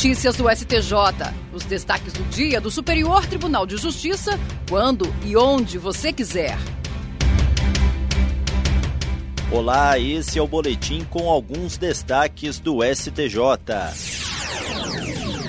Notícias do STJ. Os destaques do dia do Superior Tribunal de Justiça, quando e onde você quiser. Olá, esse é o boletim com alguns destaques do STJ.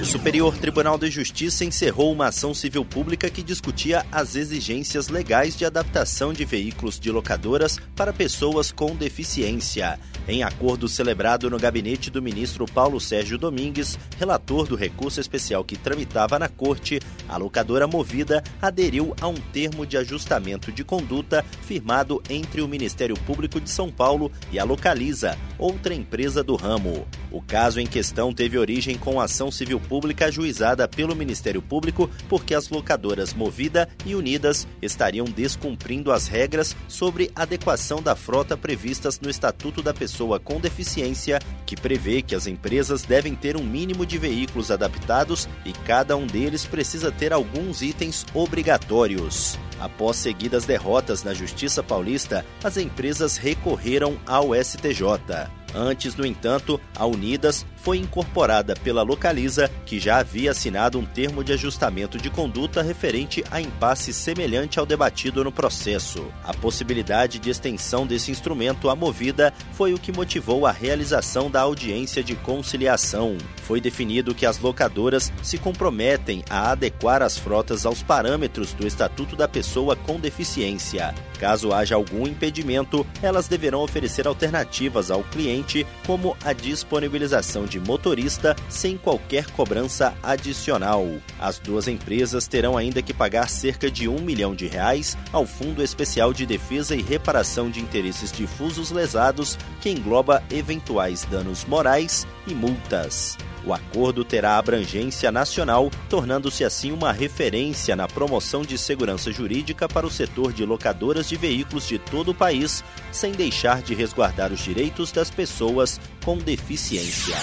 O Superior Tribunal de Justiça encerrou uma ação civil pública que discutia as exigências legais de adaptação de veículos de locadoras para pessoas com deficiência. Em acordo celebrado no gabinete do ministro Paulo Sérgio Domingues, relator do recurso especial que tramitava na corte, a locadora Movida aderiu a um termo de ajustamento de conduta firmado entre o Ministério Público de São Paulo e a Localiza, outra empresa do ramo. O caso em questão teve origem com ação civil pública ajuizada pelo Ministério Público porque as locadoras Movida e Unidas estariam descumprindo as regras sobre adequação da frota previstas no Estatuto da Pessoa com Deficiência, que prevê que as empresas devem ter um mínimo de veículos adaptados e cada um deles precisa ter alguns itens obrigatórios. Após seguidas derrotas na Justiça Paulista, as empresas recorreram ao STJ. Antes, no entanto, a Unidas foi incorporada pela Localiza, que já havia assinado um termo de ajustamento de conduta referente a impasse semelhante ao debatido no processo. A possibilidade de extensão desse instrumento à movida foi o que motivou a realização da audiência de conciliação. Foi definido que as locadoras se comprometem a adequar as frotas aos parâmetros do Estatuto da Pessoa com Deficiência. Caso haja algum impedimento, elas deverão oferecer alternativas ao cliente, como a disponibilização de motorista sem qualquer cobrança adicional. As duas empresas terão ainda que pagar cerca de um milhão de reais ao Fundo Especial de Defesa e Reparação de Interesses Difusos Lesados, que engloba eventuais danos morais e multas. O acordo terá abrangência nacional, tornando-se assim uma referência na promoção de segurança jurídica para o setor de locadoras de veículos de todo o país, sem deixar de resguardar os direitos das pessoas com deficiência.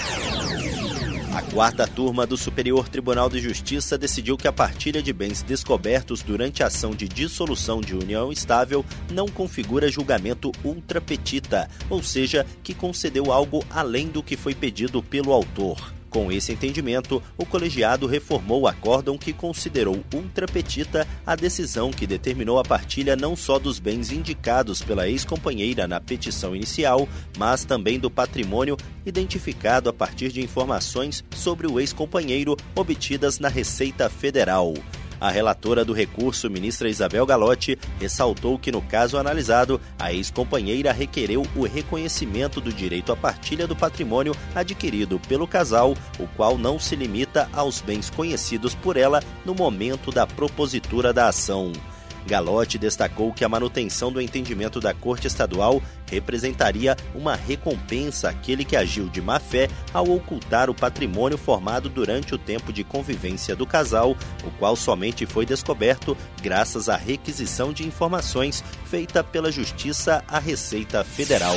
A quarta turma do Superior Tribunal de Justiça decidiu que a partilha de bens descobertos durante a ação de dissolução de união estável não configura julgamento ultrapetita, ou seja, que concedeu algo além do que foi pedido pelo autor. Com esse entendimento, o colegiado reformou o acórdão que considerou ultrapetita a decisão que determinou a partilha não só dos bens indicados pela ex-companheira na petição inicial, mas também do patrimônio identificado a partir de informações sobre o ex-companheiro obtidas na Receita Federal. A relatora do recurso, ministra Isabel Galotti, ressaltou que no caso analisado, a ex-companheira requereu o reconhecimento do direito à partilha do patrimônio adquirido pelo casal, o qual não se limita aos bens conhecidos por ela no momento da propositura da ação. Galotti destacou que a manutenção do entendimento da Corte Estadual representaria uma recompensa àquele que agiu de má fé ao ocultar o patrimônio formado durante o tempo de convivência do casal, o qual somente foi descoberto graças à requisição de informações feita pela Justiça à Receita Federal.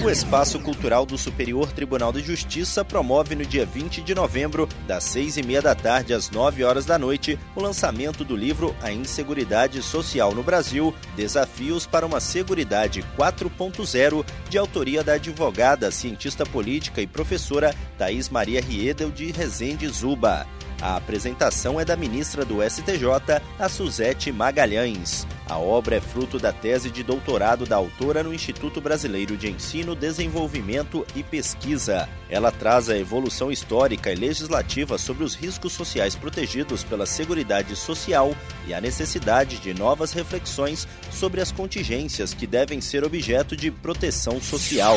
O Espaço Cultural do Superior Tribunal de Justiça promove no dia 20 de novembro, das 6 e meia da tarde às 9 horas da noite, o lançamento do livro A Inseguridade Social no Brasil: Desafios para uma Seguridade 4.0, de autoria da advogada, cientista política e professora Thais Maria Riedel de Rezende Zuba. A apresentação é da ministra do STJ, a Suzete Magalhães. A obra é fruto da tese de doutorado da autora no Instituto Brasileiro de Ensino, Desenvolvimento e Pesquisa. Ela traz a evolução histórica e legislativa sobre os riscos sociais protegidos pela Seguridade Social e a necessidade de novas reflexões sobre as contingências que devem ser objeto de proteção social.